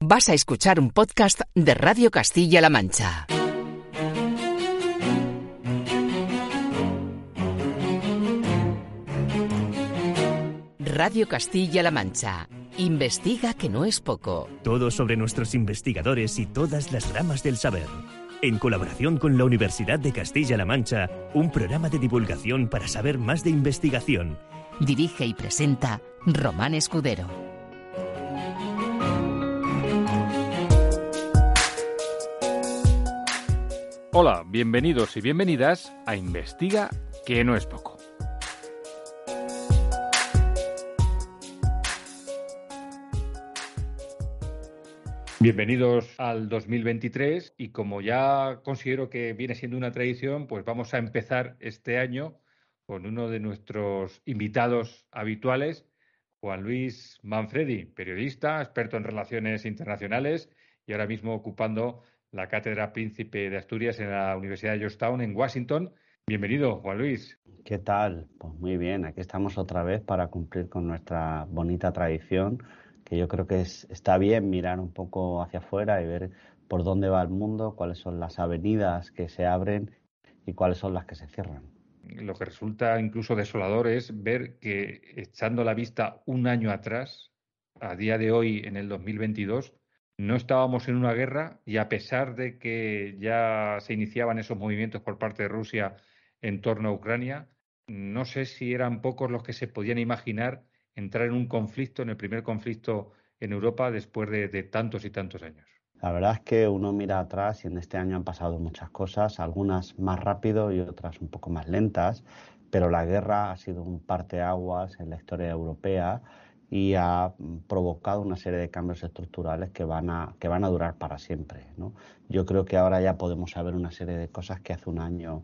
Vas a escuchar un podcast de Radio Castilla-La Mancha. Radio Castilla-La Mancha. Investiga que no es poco. Todo sobre nuestros investigadores y todas las ramas del saber. En colaboración con la Universidad de Castilla-La Mancha, un programa de divulgación para saber más de investigación. Dirige y presenta Román Escudero. Hola, bienvenidos y bienvenidas a Investiga que no es poco. Bienvenidos al 2023 y como ya considero que viene siendo una tradición, pues vamos a empezar este año con uno de nuestros invitados habituales, Juan Luis Manfredi, periodista, experto en relaciones internacionales y ahora mismo ocupando la Cátedra Príncipe de Asturias en la Universidad de Georgetown en Washington. Bienvenido, Juan Luis. ¿Qué tal? Pues muy bien, aquí estamos otra vez para cumplir con nuestra bonita tradición que yo creo que es, está bien mirar un poco hacia afuera y ver por dónde va el mundo, cuáles son las avenidas que se abren y cuáles son las que se cierran. Lo que resulta incluso desolador es ver que echando la vista un año atrás, a día de hoy, en el 2022, no estábamos en una guerra y a pesar de que ya se iniciaban esos movimientos por parte de Rusia en torno a Ucrania, no sé si eran pocos los que se podían imaginar entrar en un conflicto, en el primer conflicto en Europa después de, tantos y tantos años? La verdad es que uno mira atrás y en este año han pasado muchas cosas, algunas más rápido y otras un poco más lentas, pero la guerra ha sido un parteaguas en la historia europea y ha provocado una serie de cambios estructurales que van a, que van a durar para siempre. ¿no? Yo creo que ahora ya podemos saber una serie de cosas que hace un año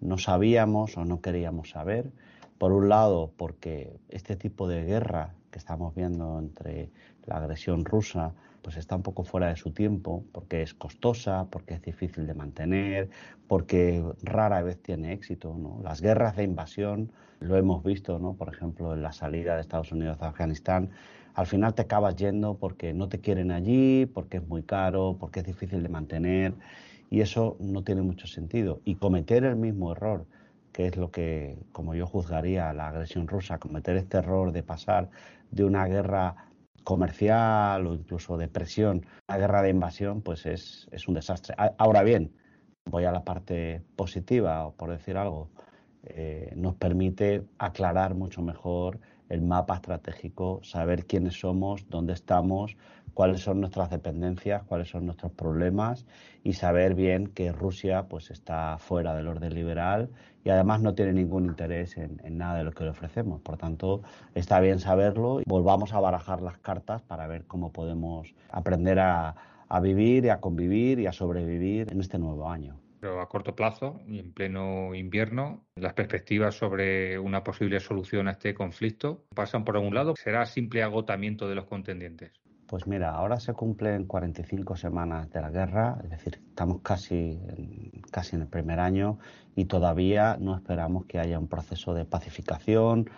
no sabíamos o no queríamos saber por un lado, porque este tipo de guerra que estamos viendo entre la agresión rusa, pues está un poco fuera de su tiempo, porque es costosa, porque es difícil de mantener, porque rara vez tiene éxito. Las guerras de invasión, lo hemos visto, ¿no? por ejemplo, en la salida de Estados Unidos a Afganistán, al final te acabas yendo porque no te quieren allí, porque es muy caro, porque es difícil de mantener, y eso no tiene mucho sentido. Y cometer el mismo error que es lo que, como yo juzgaría la agresión rusa, cometer este error de pasar de una guerra comercial o incluso de presión a guerra de invasión, pues es, es un desastre. Ahora bien, voy a la parte positiva, por decir algo, eh, nos permite aclarar mucho mejor el mapa estratégico, saber quiénes somos, dónde estamos, cuáles son nuestras dependencias, cuáles son nuestros problemas y saber bien que Rusia pues está fuera del orden liberal y además no tiene ningún interés en, nada de lo que le ofrecemos. Por tanto, está bien saberlo y volvamos a barajar las cartas para ver cómo podemos aprender a, a vivir y a convivir y a sobrevivir en este nuevo año pero a corto plazo y en pleno invierno, las perspectivas sobre una posible solución a este conflicto pasan por algún lado. ¿Será simple agotamiento de los contendientes? Pues mira, ahora se cumplen 45 semanas de la guerra, es decir, estamos casi casi en el primer año y todavía no esperamos que haya un proceso de pacificación.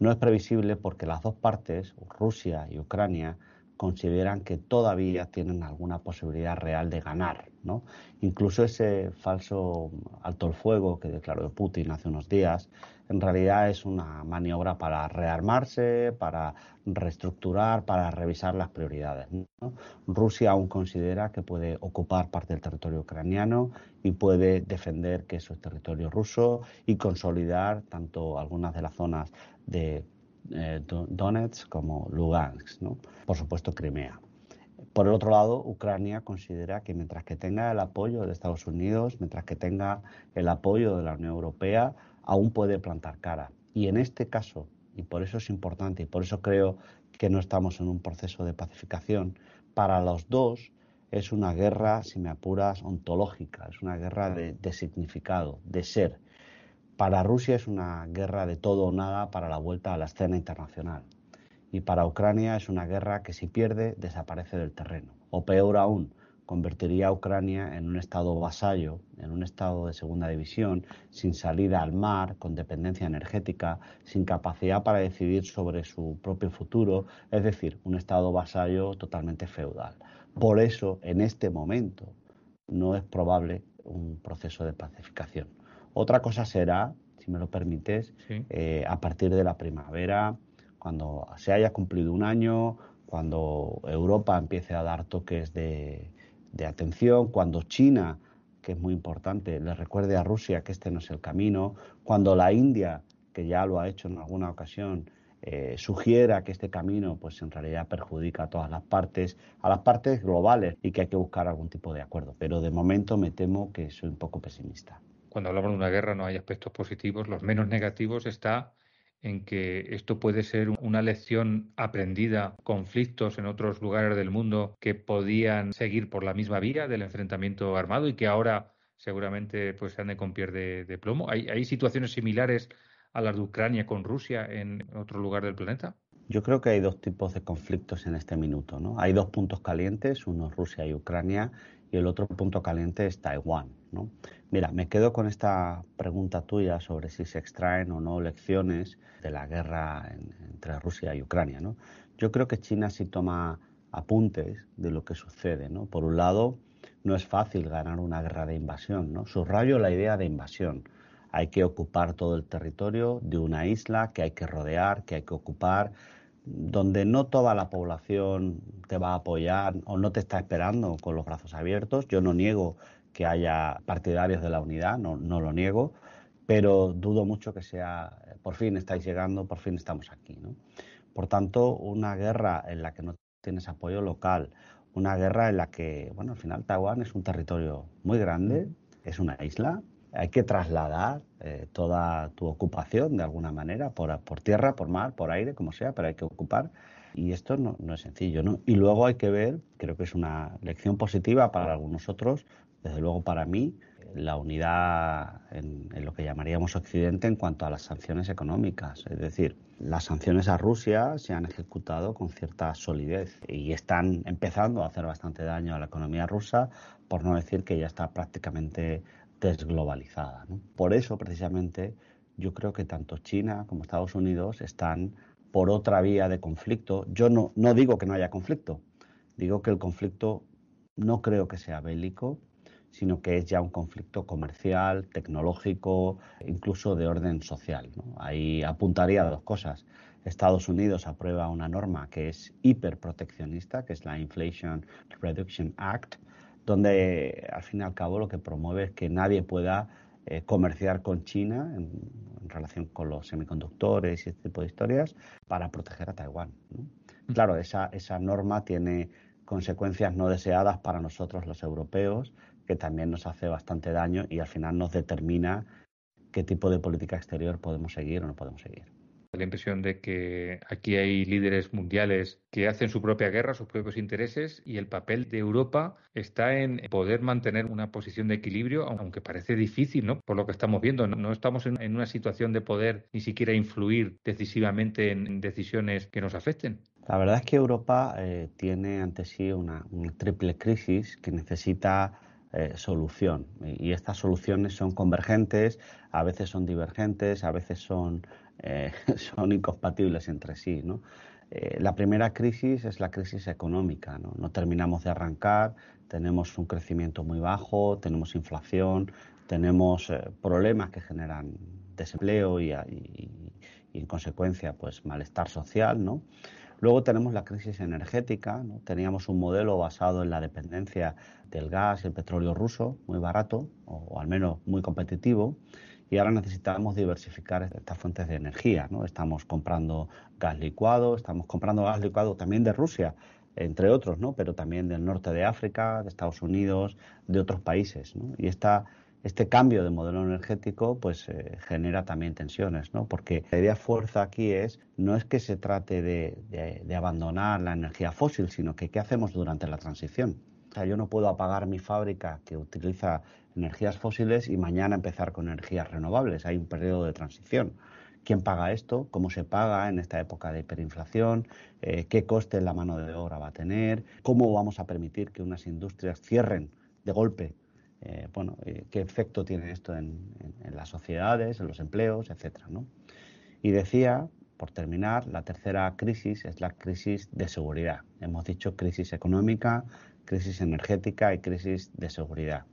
No es previsible porque las dos partes, Rusia y Ucrania, consideran que todavía tienen alguna posibilidad real de ganar. ¿no? Incluso ese falso alto el fuego que declaró Putin hace unos días, en realidad es una maniobra para rearmarse, para reestructurar, para revisar las prioridades. Rusia aún considera que puede ocupar parte del territorio ucraniano y puede defender que eso es territorio ruso y consolidar tanto algunas de las zonas de eh, Donetsk como Lugansk, ¿no? por supuesto Crimea. Por el otro lado, Ucrania considera que mientras que tenga el apoyo de Estados Unidos, mientras que tenga el apoyo de la Unión Europea, aún puede plantar cara. Y en este caso, y por eso es importante, y por eso creo que no estamos en un proceso de pacificación, para los dos es una guerra, si me apuras, ontológica, es una guerra de, significado, de ser. Para Rusia es una guerra de todo o nada para la vuelta a la escena internacional. Y para Ucrania es una guerra que si pierde desaparece del terreno. O peor aún, convertiría a Ucrania en un estado vasallo, en un estado de segunda división, sin salida al mar, con dependencia energética, sin capacidad para decidir sobre su propio futuro, es decir, un estado vasallo totalmente feudal. Por eso, en este momento, no es probable un proceso de pacificación. Otra cosa será, si me lo permites, eh, a partir de la primavera, cuando se haya cumplido un año, cuando Europa empiece a dar toques de, de atención, cuando China, que es muy importante, le recuerde a Rusia que este no es el camino, cuando la India, que ya lo ha hecho en alguna ocasión, eh, sugiera que este camino pues en realidad perjudica a todas las partes, a las partes globales y que hay que buscar algún tipo de acuerdo. Pero de momento me temo que soy un poco pesimista. Cuando hablamos de una guerra no hay aspectos positivos, los menos negativos está en que esto puede ser una lección aprendida, conflictos en otros lugares del mundo que podían seguir por la misma vía del enfrentamiento armado y que ahora seguramente pues se ande con pie de, plomo. ¿Hay, ¿Hay situaciones similares a las de Ucrania con Rusia en otro lugar del planeta? Yo creo que hay dos tipos de conflictos en este minuto. ¿no? Hay dos puntos calientes, uno Rusia y Ucrania, y el otro punto caliente es Taiwán. ¿no? Mira, me quedo con esta pregunta tuya sobre si se extraen o no lecciones de la guerra entre Rusia y Ucrania. ¿no? Yo creo que China sí toma apuntes de lo que sucede. ¿no? Por un lado, no es fácil ganar una guerra de invasión. ¿no? Subrayo la idea de invasión. Hay que ocupar todo el territorio de una isla que hay que rodear, que hay que ocupar, donde no toda la población te va a apoyar o no te está esperando con los brazos abiertos. Yo no niego que haya partidarios de la unidad, no, no lo niego, pero dudo mucho que sea, por fin estáis llegando, por fin estamos aquí. ¿no? Por tanto, una guerra en la que no tienes apoyo local, una guerra en la que, bueno, al final Taiwán es un territorio muy grande, es una isla, hay que trasladar eh, toda tu ocupación de alguna manera, por, por, tierra, por mar, por aire, como sea, pero hay que ocupar. Y esto no, no, es sencillo, ¿no? Y luego hay que ver, creo que es una lección positiva para algunos otros, desde luego para mí, la unidad en, lo que llamaríamos Occidente en cuanto a las sanciones económicas. Es decir, las sanciones a Rusia se han ejecutado con cierta solidez y están empezando a hacer bastante daño a la economía rusa, por no decir que ya está prácticamente desglobalizada. Por eso, precisamente, yo creo que tanto China como Estados Unidos están por otra vía de conflicto. Yo no, no digo que no haya conflicto, digo que el conflicto no creo que sea bélico, sino que es ya un conflicto comercial, tecnológico, incluso de orden social. Ahí apuntaría dos cosas. Estados Unidos aprueba una norma que es hiperproteccionista, que es la Inflation Reduction Act, donde al fin y al cabo lo que promueve es que nadie pueda eh, comerciar con China en, relación con los semiconductores y este tipo de historias para proteger a Taiwán. Claro, esa, esa norma tiene consecuencias no deseadas para nosotros los europeos que también nos hace bastante daño y al final nos determina qué tipo de política exterior podemos seguir o no podemos seguir. La impresión de que aquí hay líderes mundiales que hacen su propia guerra, sus propios intereses, y el papel de Europa está en poder mantener una posición de equilibrio, aunque parece difícil, ¿no? Por lo que estamos viendo, no, estamos en, una situación de poder ni siquiera influir decisivamente en decisiones que nos afecten. La verdad es que Europa eh, tiene ante sí una triple crisis que necesita eh, solución. Y, estas soluciones son convergentes, a veces son divergentes, a veces son, eh, son incompatibles entre sí. ¿no? Eh, la primera crisis es la crisis económica. ¿no? no terminamos de arrancar, tenemos un crecimiento muy bajo, tenemos inflación, tenemos problemas que generan desempleo y, y, y, en consecuencia pues malestar social, ¿no? Luego tenemos la crisis energética. Teníamos un modelo basado en la dependencia del gas y el petróleo ruso, muy barato, o, al menos muy competitivo. Y ahora necesitamos diversificar estas fuentes de energía. ¿no? Estamos comprando gas licuado, estamos comprando gas licuado también de Rusia, entre otros, ¿no? pero también del norte de África, de Estados Unidos, de otros países. Y esta este cambio de modelo energético pues eh, genera también tensiones, ¿no? Porque la idea fuerza aquí es no es que se trate de, abandonar la energía fósil, sino que qué hacemos durante la transición. Sea, yo no puedo apagar mi fábrica que utiliza energías fósiles y mañana empezar con energías renovables. Hay un periodo de transición. ¿Quién paga esto? ¿Cómo se paga en esta época de hiperinflación? Eh, ¿Qué coste la mano de obra va a tener? ¿Cómo vamos a permitir que unas industrias cierren de golpe eh, bueno, eh, qué efecto tiene esto en, las sociedades, en los empleos, etcétera, Y decía, por terminar, la tercera crisis es la crisis de seguridad. Hemos dicho crisis económica, crisis energética y crisis de seguridad.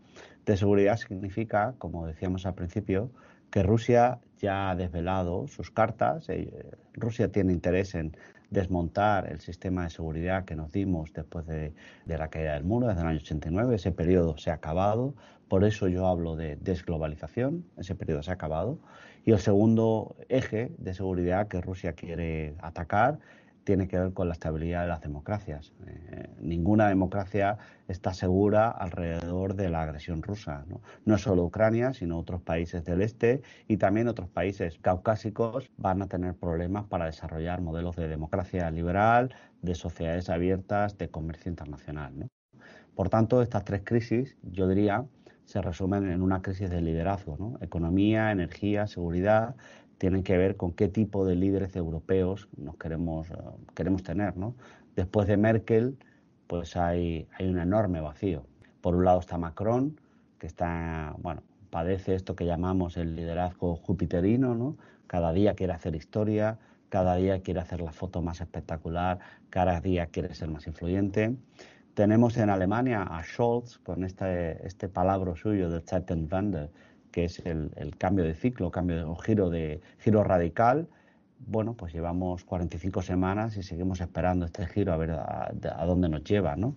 De seguridad significa, como decíamos al principio, que Rusia ya ha desvelado sus cartas. Eh, Rusia tiene interés en desmontar el sistema de seguridad que nos dimos después de, la caída del muro desde el año 89. Ese periodo se ha acabado, por eso yo hablo de desglobalización, ese periodo se ha acabado. Y el segundo eje de seguridad que Rusia quiere atacar tiene que ver con la estabilidad de las democracias. Eh, ninguna democracia está segura alrededor de la agresión rusa. ¿no? no solo Ucrania, sino otros países del este y también otros países caucásicos van a tener problemas para desarrollar modelos de democracia liberal, de sociedades abiertas, de comercio internacional. Por tanto, estas tres crisis, yo diría, se resumen en una crisis de liderazgo, ¿no? economía, energía, seguridad, tienen que ver con qué tipo de líderes europeos nos queremos, eh, queremos tener. ¿no? Después de Merkel, pues hay, hay un enorme vacío. Por un lado está Macron, que está, bueno, padece esto que llamamos el liderazgo jupiterino, ¿no? Cada día quiere hacer historia, cada día quiere hacer la foto más espectacular, cada día quiere ser más influyente. Tenemos en Alemania a Scholz con este, este palabra suyo de Zeitenwende, que es el, cambio de ciclo, cambio de giro de giro radical. Bueno, pues llevamos 45 semanas y seguimos esperando este giro a ver a, dónde nos lleva, ¿no?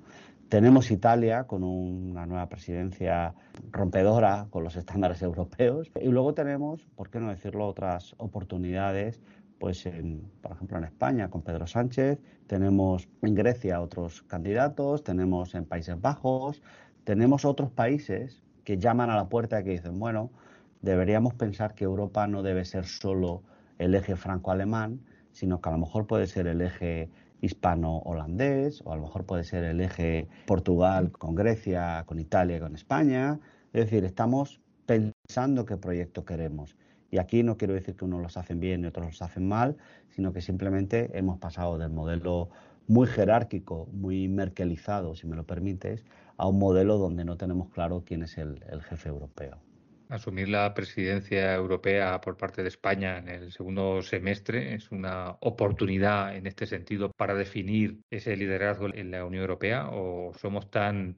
Tenemos Italia con una nueva presidencia rompedora con los estándares europeos y luego tenemos, por qué no decirlo, otras oportunidades, pues en, por ejemplo en España con Pedro Sánchez, tenemos en Grecia otros candidatos, tenemos en Países Bajos, tenemos otros países que llaman a la puerta y que dicen, bueno, deberíamos pensar que Europa no debe ser solo el eje franco-alemán, sino que a lo mejor puede ser el eje hispano-holandés, o a lo mejor puede ser el eje Portugal con Grecia, con Italia, con España. Es decir, estamos pensando qué proyecto queremos. Y aquí no quiero decir que unos los hacen bien y otros los hacen mal, sino que simplemente hemos pasado del modelo muy jerárquico, muy merkelizado, si me lo permites, a un modelo donde no tenemos claro quién es el, jefe europeo. Asumir la presidencia europea por parte de España en el segundo semestre es una oportunidad en este sentido para definir ese liderazgo en la Unión Europea o somos tan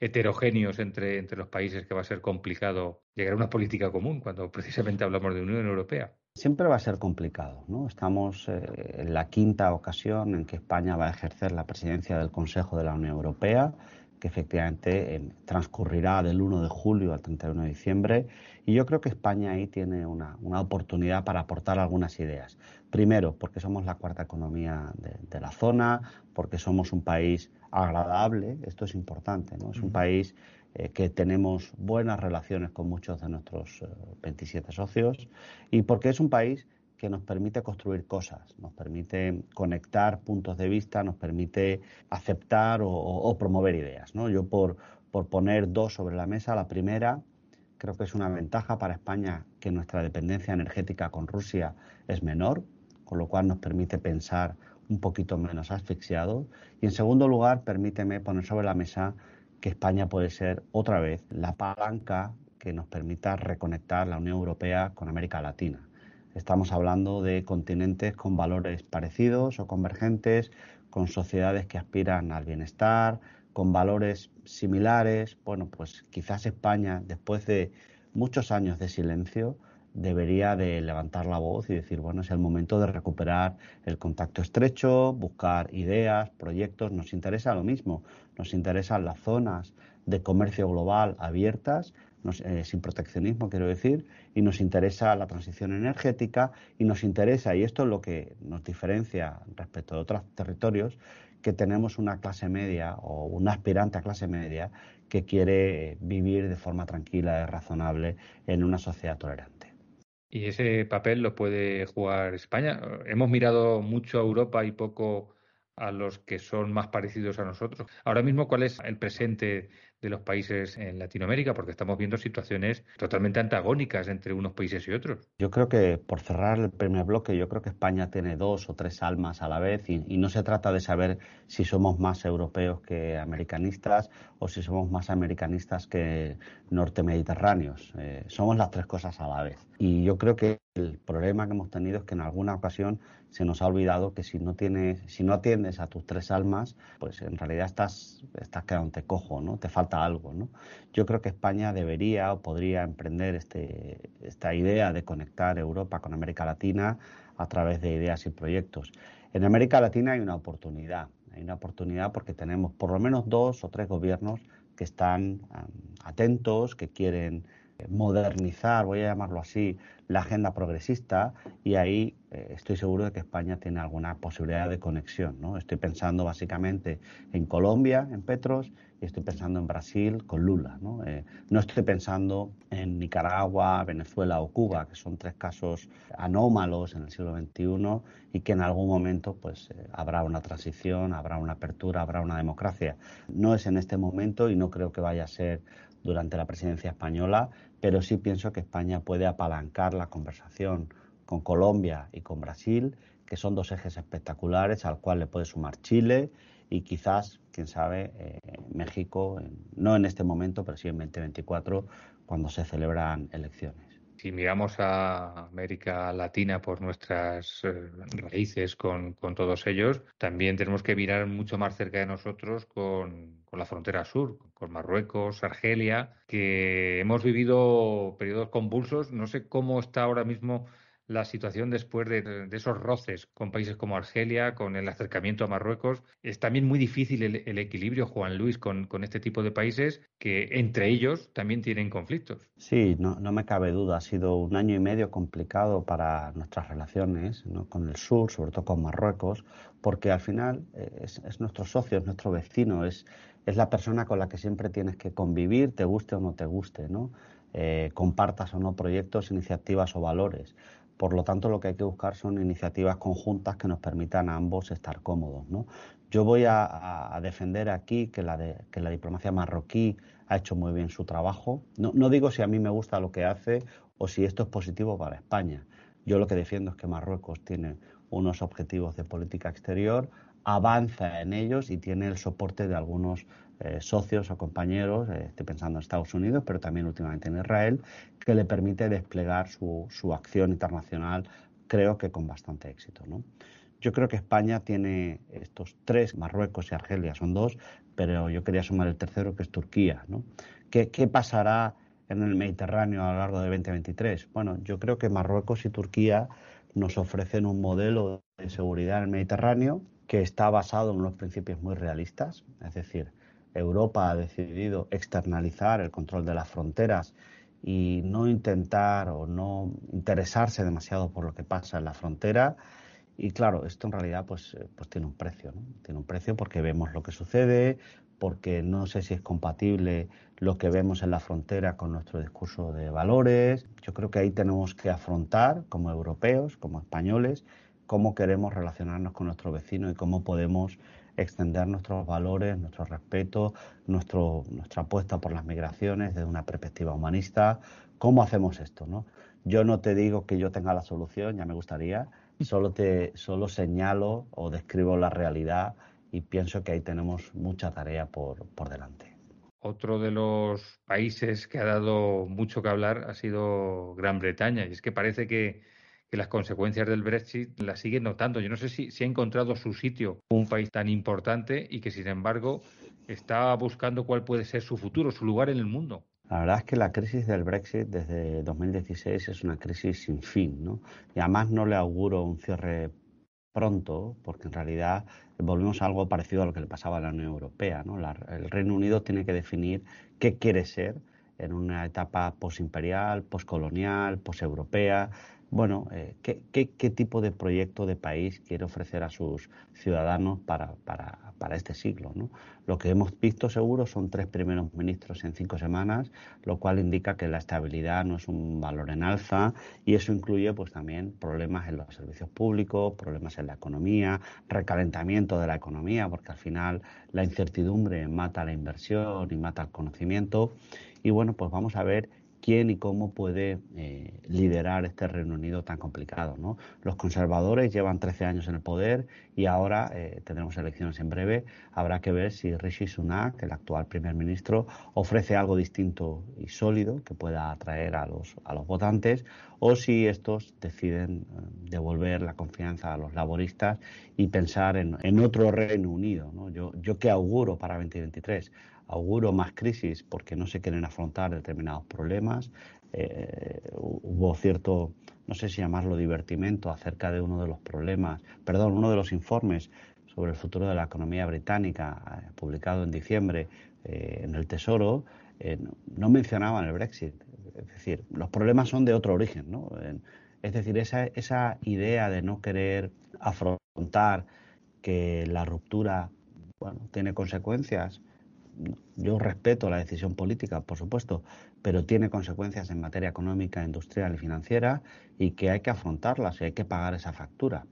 heterogéneos entre, entre los países que va a ser complicado llegar a una política común cuando precisamente hablamos de Unión Europea. Siempre va a ser complicado. ¿no? Estamos eh, en la quinta ocasión en que España va a ejercer la presidencia del Consejo de la Unión Europea que efectivamente eh, transcurrirá del 1 de julio al 31 de diciembre. Y yo creo que España ahí tiene una, oportunidad para aportar algunas ideas. Primero, porque somos la cuarta economía de, la zona, porque somos un país agradable, esto es importante, ¿no? Es un país eh, que tenemos buenas relaciones con muchos de nuestros 27 eh, socios y porque es un país que nos permite construir cosas, nos permite conectar puntos de vista, nos permite aceptar o, promover ideas. ¿no? Yo por, por poner dos sobre la mesa, la primera, creo que es una ventaja para España que nuestra dependencia energética con Rusia es menor, con lo cual nos permite pensar un poquito menos asfixiados. Y en segundo lugar, permíteme poner sobre la mesa que España puede ser otra vez la palanca que nos permita reconectar la Unión Europea con América Latina. Estamos hablando de continentes con valores parecidos o convergentes, con sociedades que aspiran al bienestar, con valores similares. Bueno, pues quizás España, después de muchos años de silencio, debería de levantar la voz y decir, bueno, es el momento de recuperar el contacto estrecho, buscar ideas, proyectos. Nos interesa lo mismo, nos interesan las zonas de comercio global abiertas eh, sin proteccionismo, quiero decir, y nos interesa la transición energética y nos interesa, y esto es lo que nos diferencia respecto a otros territorios, que tenemos una clase media o un aspirante a clase media que quiere vivir de forma tranquila y razonable en una sociedad tolerante. ¿Y ese papel lo puede jugar España? Hemos mirado mucho a Europa y poco a los que son más parecidos a nosotros. Ahora mismo, ¿cuál es el presente de los países en Latinoamérica? Porque estamos viendo situaciones totalmente antagónicas entre unos países y otros. Yo creo que, por cerrar el primer bloque, yo creo que España tiene dos o tres almas a la vez y, no se trata de saber si somos más europeos que americanistas o si somos más americanistas que norte-mediterráneos. Eh, somos las tres cosas a la vez. Y yo creo que el problema que hemos tenido es que en alguna ocasión se nos ha olvidado que si no tienes, si no atiendes a tus tres almas, pues en realidad estás, estás quedándote cojo, ¿no? Te falta algo, ¿no? Yo creo que España debería o podría emprender este, esta idea de conectar Europa con América Latina a través de ideas y proyectos. En América Latina hay una oportunidad, hay una oportunidad porque tenemos por lo menos dos o tres gobiernos que están atentos, que quieren modernizar, voy a llamarlo así, la agenda progresista y ahí eh, estoy seguro de que España tiene alguna posibilidad de conexión. ¿no? Estoy pensando básicamente en Colombia, en Petros, y estoy pensando en Brasil con Lula. ¿no? Eh, estoy pensando en Nicaragua, Venezuela o Cuba, que son tres casos anómalos en el siglo XXI y que en algún momento pues, eh, habrá una transición, habrá una apertura, habrá una democracia. No es en este momento y no creo que vaya a ser durante la presidencia española, pero sí pienso que España puede apalancar la conversación con Colombia y con Brasil, que son dos ejes espectaculares al cual le puede sumar Chile y quizás, quién sabe, eh, México, no en este momento, pero sí en 2024, cuando se celebran elecciones. Si miramos a América Latina por nuestras eh, raíces con, todos ellos, también tenemos que mirar mucho más cerca de nosotros con, con la frontera sur, con Marruecos, Argelia, que hemos vivido periodos convulsos. No sé cómo está ahora mismo la situación después de, esos roces con países como Argelia, con el acercamiento a Marruecos. Es también muy difícil el, equilibrio, Juan Luis, con, este tipo de países que entre ellos también tienen conflictos. Sí, no, me cabe duda. Ha sido un año y medio complicado para nuestras relaciones con el sur, sobre todo con Marruecos, porque al final eh, es, nuestro socio, es nuestro vecino, es, es la persona con la que siempre tienes que convivir, te guste o no te guste, ¿no? Eh, compartas o no proyectos, iniciativas o valores. Por lo tanto, lo que hay que buscar son iniciativas conjuntas que nos permitan a ambos estar cómodos. Yo voy a, defender aquí que la, diplomacia marroquí ha hecho muy bien su trabajo. No digo si a mí me gusta lo que hace o si esto es positivo para España. Yo lo que defiendo es que Marruecos tiene unos objetivos de política exterior, avanza en ellos y tiene el soporte de algunos eh, socios o compañeros, eh, estoy pensando en Estados Unidos, pero también últimamente en Israel, que le permite desplegar su, su acción internacional, creo que con bastante éxito. ¿no? Yo creo que España tiene estos tres, Marruecos y Argelia son dos, pero yo quería sumar el tercero, que es Turquía. ¿no? ¿Qué, ¿Qué pasará en el Mediterráneo a lo largo de 2023? Bueno, yo creo que Marruecos y Turquía nos ofrecen un modelo de seguridad en el Mediterráneo que está basado en unos principios muy realistas, es decir, Europa ha decidido externalizar el control de las fronteras y no intentar o no interesarse demasiado por lo que pasa en la frontera. Y claro, esto en realidad pues, eh, pues tiene un precio. Tiene un precio porque vemos lo que sucede, porque no sé si es compatible lo que vemos en la frontera con nuestro discurso de valores. Yo creo que ahí tenemos que afrontar como europeos, como españoles, cómo queremos relacionarnos con nuestro vecino y cómo podemos extender nuestros valores, nuestro respeto, nuestra apuesta por las migraciones desde una perspectiva humanista. ¿Cómo hacemos esto? ¿no? Yo no te digo que yo tenga la solución, ya me gustaría, solo, te, solo señalo o describo la realidad y pienso que ahí tenemos mucha tarea por, por delante. Otro de los países que ha dado mucho que hablar ha sido Gran Bretaña y es que parece que que las consecuencias del Brexit las siguen notando. Yo no sé si, si ha encontrado su sitio un país tan importante y que, sin embargo, está buscando cuál puede ser su futuro, su lugar en el mundo. La verdad es que la crisis del Brexit desde 2016 es una crisis sin fin, ¿no? Y además no le auguro un cierre pronto, porque en realidad volvemos a algo parecido a lo que le pasaba a la Unión Europea, ¿no? el Reino Unido tiene que definir qué quiere ser en una etapa posimperial, poscolonial, poseuropea, bueno, eh, ¿qué, qué, qué, tipo de proyecto de país quiere ofrecer a sus ciudadanos para, para, para este siglo. ¿no? Lo que hemos visto seguro son tres primeros ministros en cinco semanas, lo cual indica que la estabilidad no es un valor en alza y eso incluye pues también problemas en los servicios públicos, problemas en la economía, recalentamiento de la economía, porque al final la incertidumbre mata la inversión y mata el conocimiento. Y bueno, pues vamos a ver quién y cómo puede eh, liderar este Reino Unido tan complicado. Los conservadores llevan 13 años en el poder y ahora eh, tendremos elecciones en breve. Habrá que ver si Rishi Sunak, el actual primer ministro, ofrece algo distinto y sólido que pueda atraer a los, a los votantes o si estos deciden eh, devolver la confianza a los laboristas y pensar en, en otro Reino Unido. ¿no? Yo, yo qué auguro para 2023 auguro más crisis porque no se quieren afrontar determinados problemas. Eh, hubo cierto, no sé si llamarlo divertimento, acerca de uno de los problemas, perdón, uno de los informes sobre el futuro de la economía británica, eh, publicado en diciembre eh, en el Tesoro, no mencionaban el Brexit. Es decir, los problemas son de otro origen. ¿no? es decir, esa, esa idea de no querer afrontar que la ruptura tiene consecuencias yo respeto la decisión política, por supuesto, pero tiene consecuencias en materia económica, industrial y financiera y que hay que afrontarlas y hay que pagar esa factura.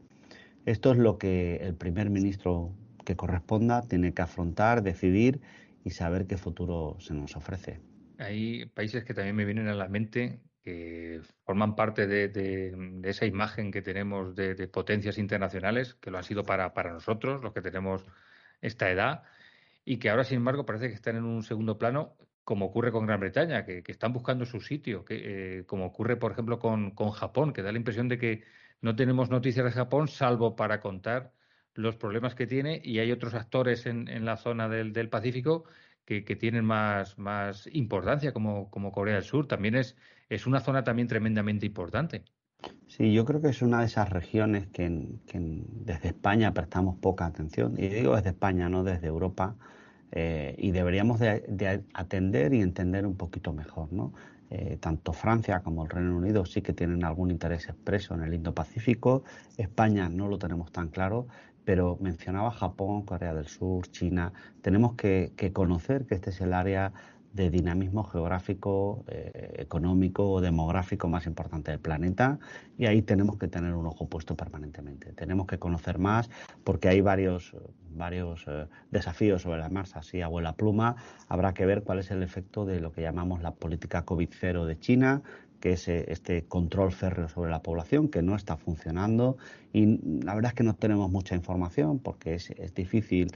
Esto es lo que el primer ministro que corresponda tiene que afrontar, decidir y saber qué futuro se nos ofrece. Hay países que también me vienen a la mente que forman parte de, esa imagen que tenemos de, potencias internacionales, que lo han sido para, para nosotros, los que tenemos esta edad, y que ahora, sin embargo, parece que están en un segundo plano, como ocurre con Gran Bretaña, que, están buscando su sitio, que, eh, como ocurre, por ejemplo, con, con, Japón, que da la impresión de que no tenemos noticias de Japón, salvo para contar los problemas que tiene, y hay otros actores en, en la zona del, del Pacífico que, que, tienen más, más importancia, como, como Corea del Sur. También es, es una zona también tremendamente importante. Sí, yo creo que es una de esas regiones que, que desde España prestamos poca atención. Y digo desde España, no desde Europa eh, y deberíamos de, atender y entender un poquito mejor, ¿no? Eh, tanto Francia como el Reino Unido sí que tienen algún interés expreso en el Indo-Pacífico, España no lo tenemos tan claro, pero mencionaba Japón, Corea del Sur, China, tenemos que, que conocer que este es el área de dinamismo geográfico, eh, económico o demográfico más importante del planeta y ahí tenemos que tener un ojo puesto permanentemente. Tenemos que conocer más porque hay varios, varios eh, desafíos sobre la marcha, así abuela pluma. Habrá que ver cuál es el efecto de lo que llamamos la política COVID-0 de China, que es eh, este control férreo sobre la población que no está funcionando y la verdad es que no tenemos mucha información porque es, es difícil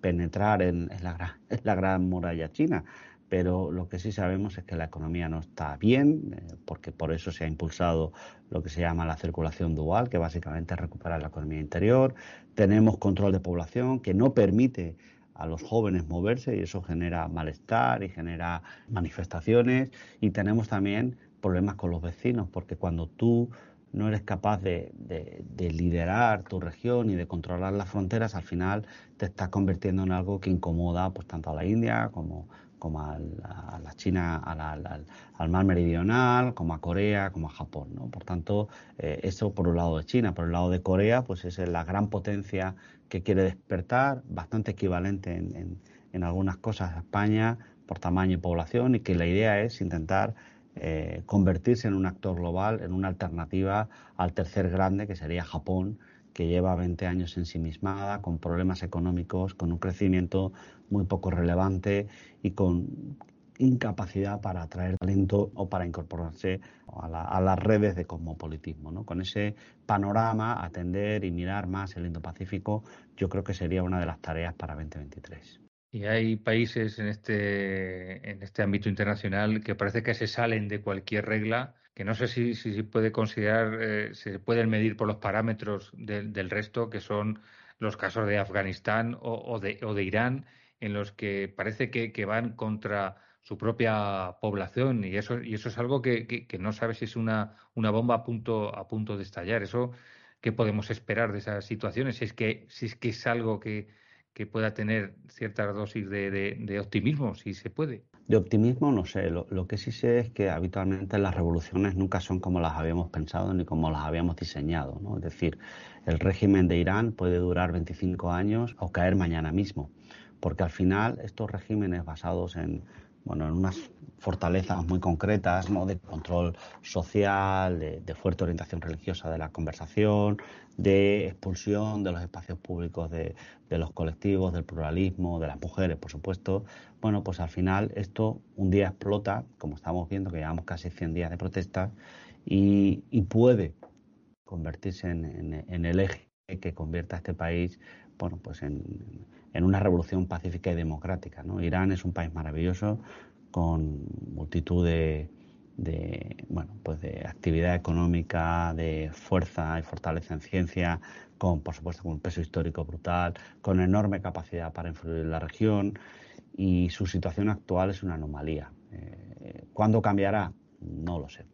penetrar en, la, en la gran muralla china pero lo que sí sabemos es que la economía no está bien, eh, porque por eso se ha impulsado lo que se llama la circulación dual, que básicamente es recuperar la economía interior. Tenemos control de población que no permite a los jóvenes moverse y eso genera malestar y genera manifestaciones. Y tenemos también problemas con los vecinos, porque cuando tú no eres capaz de, de, liderar tu región y de controlar las fronteras, al final te estás convirtiendo en algo que incomoda pues tanto a la India como, como a la China, al, mar meridional, como a Corea, como a Japón. ¿no? Por tanto, eh, eso por un lado de China. Por el lado de Corea, pues es la gran potencia que quiere despertar, bastante equivalente en, en, algunas cosas a España por tamaño y población, y que la idea es intentar eh, convertirse en un actor global, en una alternativa al tercer grande, que sería Japón, que lleva 20 años ensimismada, con problemas económicos, con un crecimiento muy poco relevante y con incapacidad para atraer talento o para incorporarse a, las redes de cosmopolitismo. ¿no? Con ese panorama, atender y mirar más el Indo-Pacífico, yo creo que sería una de las tareas para 2023. Y hay países en este, en este ámbito internacional que parece que se salen de cualquier regla que no sé si, si, puede considerar, eh, se pueden medir por los parámetros del resto, que son los casos de Afganistán o, de, o de, Irán, en los que parece que, van contra su propia población y eso, y eso es algo que, que, no sabe si es una, una bomba a punto, a punto de estallar. Eso, ¿qué podemos esperar de esas situaciones? Si es que, si es, que es algo que, que pueda tener cierta dosis de, de, optimismo, si se puede. De optimismo no sé, lo, que sí sé es que habitualmente las revoluciones nunca son como las habíamos pensado ni como las habíamos diseñado. ¿no? Es decir, el régimen de Irán puede durar 25 años o caer mañana mismo, porque al final estos regímenes basados en bueno, en unas fortalezas muy concretas, ¿no? de control social, de, fuerte orientación religiosa de la conversación, de expulsión de los espacios públicos de, los colectivos, del pluralismo, de las mujeres, por supuesto. Bueno, pues al final esto un día explota, como estamos viendo, que llevamos casi 100 días de protestas, y, puede convertirse en, el eje que convierta a este país bueno, pues en, en una revolución pacífica y democrática. ¿no? Irán es un país maravilloso con multitud de, bueno, pues de actividad económica, de fuerza y fortaleza en ciencia, con, por supuesto, con un peso histórico brutal, con enorme capacidad para influir en la región y su situación actual es una anomalía. Eh, ¿Cuándo cambiará? No lo sé.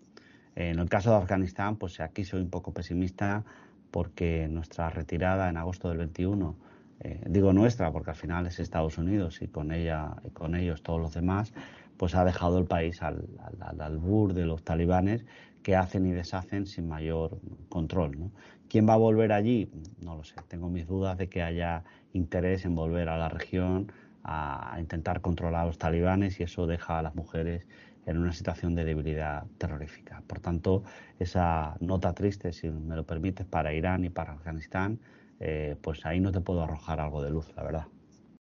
En el caso de Afganistán, pues aquí soy un poco pesimista porque nuestra retirada en agosto del 21 eh, digo nuestra porque al final es Estados Unidos y con ella y con ellos todos los demás, pues ha dejado el país al, al, albur de los talibanes que hacen y deshacen sin mayor control. ¿Quién va a volver allí? No lo sé. Tengo mis dudas de que haya interés en volver a la región a, intentar controlar a los talibanes y eso deja a las mujeres en una situación de debilidad terrorífica. Por tanto, esa nota triste, si me lo permites, para Irán y para Afganistán, eh, pues ahí no te puedo arrojar algo de luz, la verdad.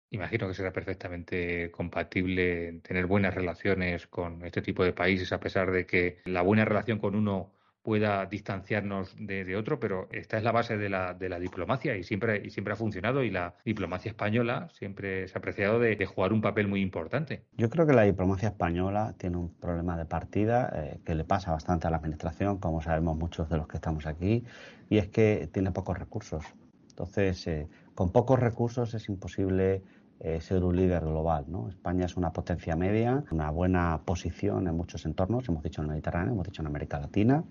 Imagino que será perfectamente compatible tener buenas relaciones con este tipo de países, a pesar de que la buena relación con uno pueda distanciarnos de, otro, pero esta es la base de la, de la, diplomacia y siempre, y siempre ha funcionado y la diplomacia española siempre se ha apreciado de, jugar un papel muy importante. Yo creo que la diplomacia española tiene un problema de partida eh, que le pasa bastante a la Administración, como sabemos muchos de los que estamos aquí, y es que tiene pocos recursos. Entonces, eh, con pocos recursos es imposible eh, ser un líder global. ¿no? España es una potencia media, una buena posición en muchos entornos, hemos dicho en el Mediterráneo, hemos dicho en América Latina,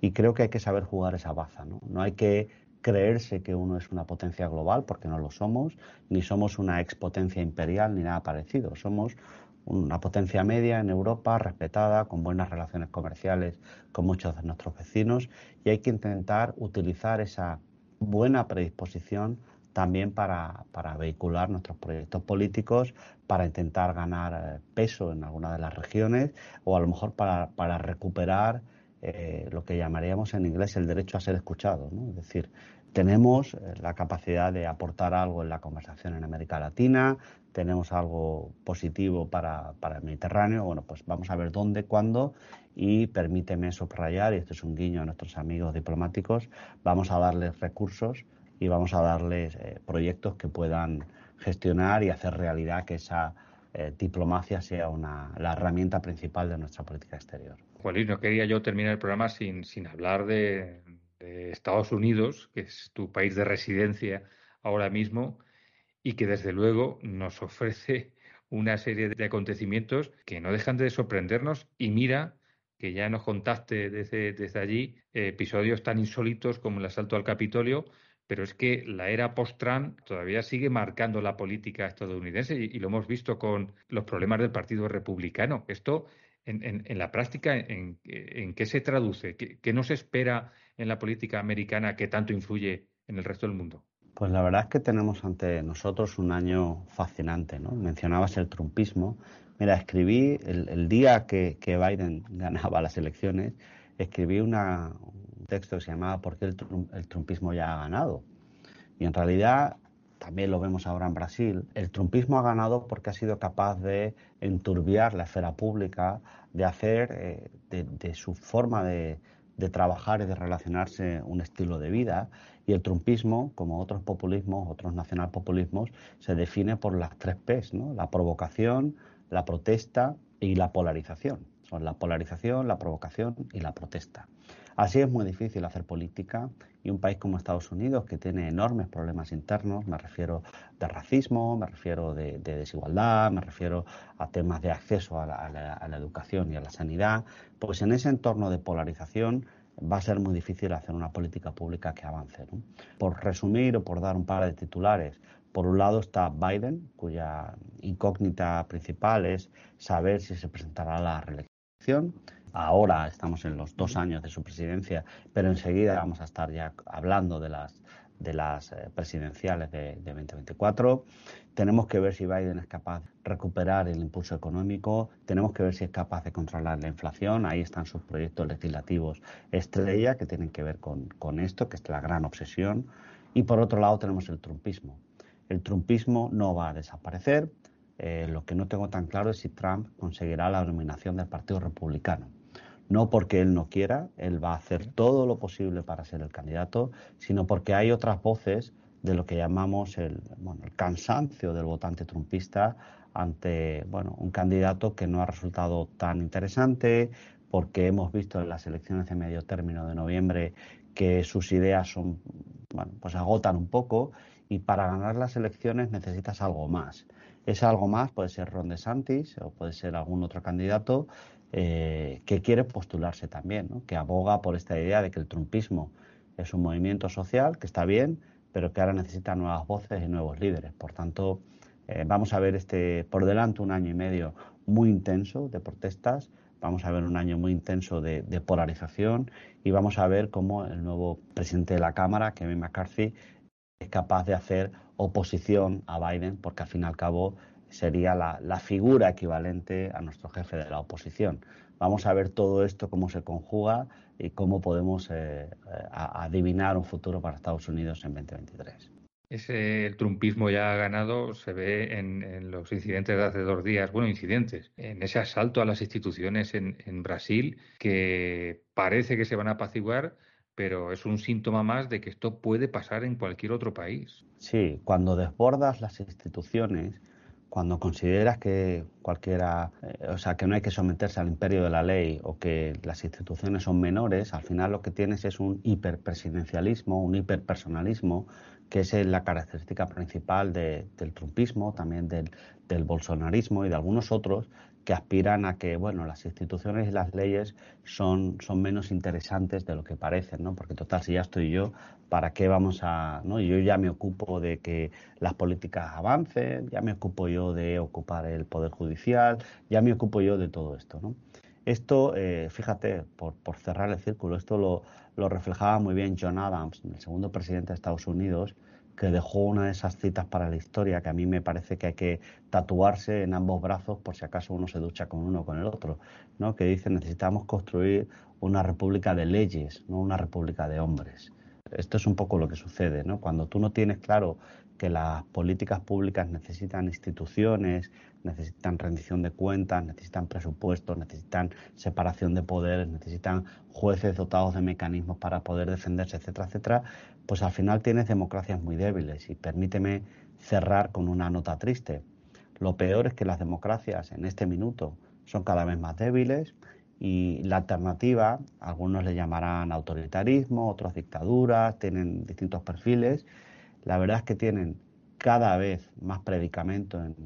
y creo que hay que saber jugar esa baza. No, no hay que creerse que uno es una potencia global, porque no lo somos, ni somos una expotencia imperial, ni nada parecido. Somos una potencia media en Europa, respetada, con buenas relaciones comerciales con muchos de nuestros vecinos, y hay que intentar utilizar esa buena predisposición también para, vehicular nuestros proyectos políticos, para intentar ganar eh, peso en alguna de las regiones o a lo mejor para, recuperar eh, lo que llamaríamos en inglés el derecho a ser escuchado. Es decir, tenemos eh, la capacidad de aportar algo en la conversación en América Latina, tenemos algo positivo para, para, el Mediterráneo. Bueno, pues vamos a ver dónde, cuándo y permíteme subrayar, y esto es un guiño a nuestros amigos diplomáticos, vamos a darles recursos y vamos a darles eh, proyectos que puedan gestionar y hacer realidad que esa eh, diplomacia sea una, la herramienta principal de nuestra política exterior. Juan no quería yo terminar el programa sin, sin hablar de, Estados Unidos, que es tu país de residencia ahora mismo y que desde luego nos ofrece una serie de acontecimientos que no dejan de sorprendernos y mira que ya nos contaste desde, desde allí episodios tan insólitos como el asalto al Capitolio, pero es que la era post-Trump todavía sigue marcando la política estadounidense y, lo hemos visto con los problemas del Partido Republicano. Esto, en, la práctica, en, qué se traduce? ¿Qué, ¿Qué nos espera en la política americana que tanto influye en el resto del mundo? Pues la verdad es que tenemos ante nosotros un año fascinante. ¿no? Mencionabas el trumpismo. Mira, escribí el, día que, que, Biden ganaba las elecciones, escribí una, texto que se llamaba ¿Por qué el, trumpismo ya ha ganado? Y en realidad también lo vemos ahora en Brasil, el trumpismo ha ganado porque ha sido capaz de enturbiar la esfera pública, de hacer eh, de, su forma de, trabajar y de relacionarse un estilo de vida. Y el trumpismo, como otros populismos, otros nacionalpopulismos, se define por las tres P's, ¿no? la provocación, la protesta y la polarización. Son la polarización, la provocación y la protesta. Así es muy difícil hacer política y un país como Estados Unidos, que tiene enormes problemas internos, me refiero de racismo, me refiero de, desigualdad, me refiero a temas de acceso a la, educación y a la sanidad, pues en ese entorno de polarización va a ser muy difícil hacer una política pública que avance. Por resumir o por dar un par de titulares, Por un lado está Biden, cuya incógnita principal es saber si se presentará a la reelección. Ahora estamos en los dos años de su presidencia, pero enseguida vamos a estar ya hablando de las de las eh, presidenciales de, 2024. Tenemos que ver si Biden es capaz de recuperar el impulso económico. Tenemos que ver si es capaz de controlar la inflación. Ahí están sus proyectos legislativos estrella que tienen que ver con, esto, que es la gran obsesión. Y por otro lado tenemos el trumpismo. El trumpismo no va a desaparecer. Eh, lo que no tengo tan claro es si Trump conseguirá la nominación del Partido Republicano no porque él no quiera, él va a hacer todo lo posible para ser el candidato, sino porque hay otras voces de lo que llamamos el, cansancio del votante trumpista ante bueno, un candidato que no ha resultado tan interesante, porque hemos visto en las elecciones de medio término de noviembre que sus ideas son, bueno, pues agotan un poco y para ganar las elecciones necesitas algo más. Ese algo más puede ser Ron DeSantis o puede ser algún otro candidato eh, que quiere postularse también, que aboga por esta idea de que el trumpismo es un movimiento social que está bien, pero que ahora necesita nuevas voces y nuevos líderes. Por tanto, eh, vamos a ver este por delante un año y medio muy intenso de protestas, vamos a ver un año muy intenso de, de polarización y vamos a ver cómo el nuevo presidente de la Cámara, Kevin McCarthy, es capaz de hacer oposición a Biden, porque al fin y al cabo sería la, figura equivalente a nuestro jefe de la oposición. Vamos a ver todo esto, cómo se conjuga y cómo podemos eh, adivinar un futuro para Estados Unidos en 2023. Ese el trumpismo ya ha ganado se ve en, los incidentes de hace dos días, bueno, incidentes, en ese asalto a las instituciones en, en Brasil que parece que se van a apaciguar, pero es un síntoma más de que esto puede pasar en cualquier otro país. Sí, cuando desbordas las instituciones, cuando consideras que cualquiera, eh, o sea, que no hay que someterse al imperio de la ley o que las instituciones son menores, al final lo que tienes es un hiperpresidencialismo, un hiperpersonalismo, que es la característica principal del trumpismo, también del bolsonarismo y de algunos otros que aspiran a que bueno las instituciones y las leyes son, son menos interesantes de lo que parecen, ¿no? Porque total, si ya estoy yo, ¿para qué vamos a...? ¿no? Yo ya me ocupo de que las políticas avancen, ya me ocupo yo de ocupar el Poder Judicial, ya me ocupo yo de todo esto, ¿no? Esto, eh, fíjate, por, por, cerrar el círculo, esto lo, lo reflejaba muy bien John Adams, el segundo presidente de Estados Unidos, que dejó una de esas citas para la historia que a mí me parece que hay que tatuarse en ambos brazos por si acaso uno se ducha con uno o con el otro, ¿no? que dice necesitamos construir una república de leyes, no una república de hombres. Esto es un poco lo que sucede, ¿no? Cuando tú no tienes claro que las políticas públicas necesitan instituciones, necesitan rendición de cuentas, necesitan presupuestos, necesitan separación de poderes, necesitan jueces dotados de mecanismos para poder defenderse, etcétera, etcétera, pues al final tienes democracias muy débiles. Y permíteme cerrar con una nota triste. Lo peor es que las democracias en este minuto son cada vez más débiles y la alternativa, algunos le llamarán autoritarismo, otros dictaduras, tienen distintos perfiles. La verdad es que tienen cada vez más predicamento en,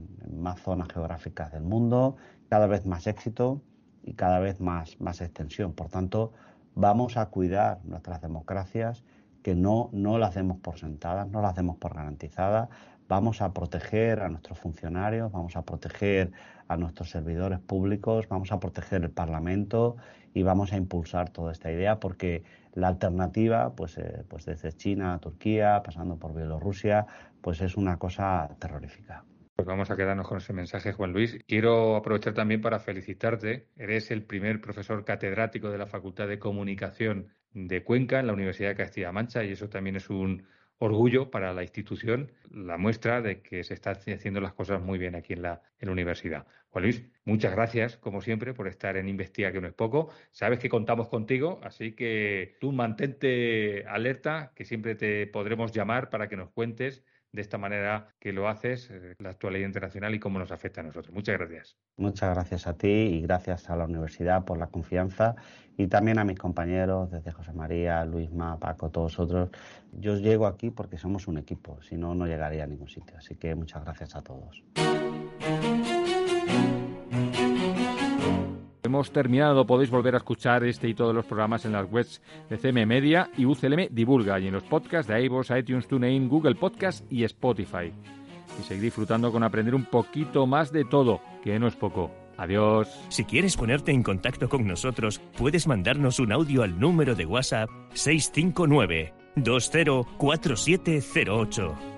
más zonas geográficas del mundo, cada vez más éxito y cada vez más, más extensión. Por tanto, vamos a cuidar nuestras democracias que no, no las por sentadas, no las demos por garantizadas. Vamos a proteger a nuestros funcionarios, vamos a proteger a nuestros servidores públicos, vamos a proteger el Parlamento y vamos a impulsar toda esta idea porque la alternativa, pues, eh, pues desde China a Turquía, pasando por Bielorrusia, pues es una cosa terrorífica. Pues vamos a quedarnos con ese mensaje, Juan Luis. Quiero aprovechar también para felicitarte. Eres el primer profesor catedrático de la Facultad de Comunicación de Cuenca en la Universidad de Castilla-La Mancha y eso también es un orgullo para la institución, la muestra de que se están haciendo las cosas muy bien aquí en la, en la universidad. Juan Luis, muchas gracias, como siempre, por estar en Investiga, que no es poco. Sabes que contamos contigo, así que tú mantente alerta, que siempre te podremos llamar para que nos cuentes de esta manera que lo haces, eh, la actualidad internacional y cómo nos afecta a nosotros. Muchas gracias. Muchas gracias a ti y gracias a la universidad por la confianza y también a mis compañeros, desde José María, Luisma, Paco, todos otros. Yo llego aquí porque somos un equipo, si no, no llegaría a ningún sitio. Así que muchas gracias a todos. Hemos terminado, podéis volver a escuchar este y todos los programas en las webs de CM Media y UCLM Divulga y en los podcasts de iVoox, iTunes, TuneIn, Google Podcast y Spotify. y seguir disfrutando con aprender un poquito más de todo, que no es poco. Adiós. Si quieres ponerte en contacto con nosotros, puedes mandarnos un audio al número de WhatsApp 659 204708.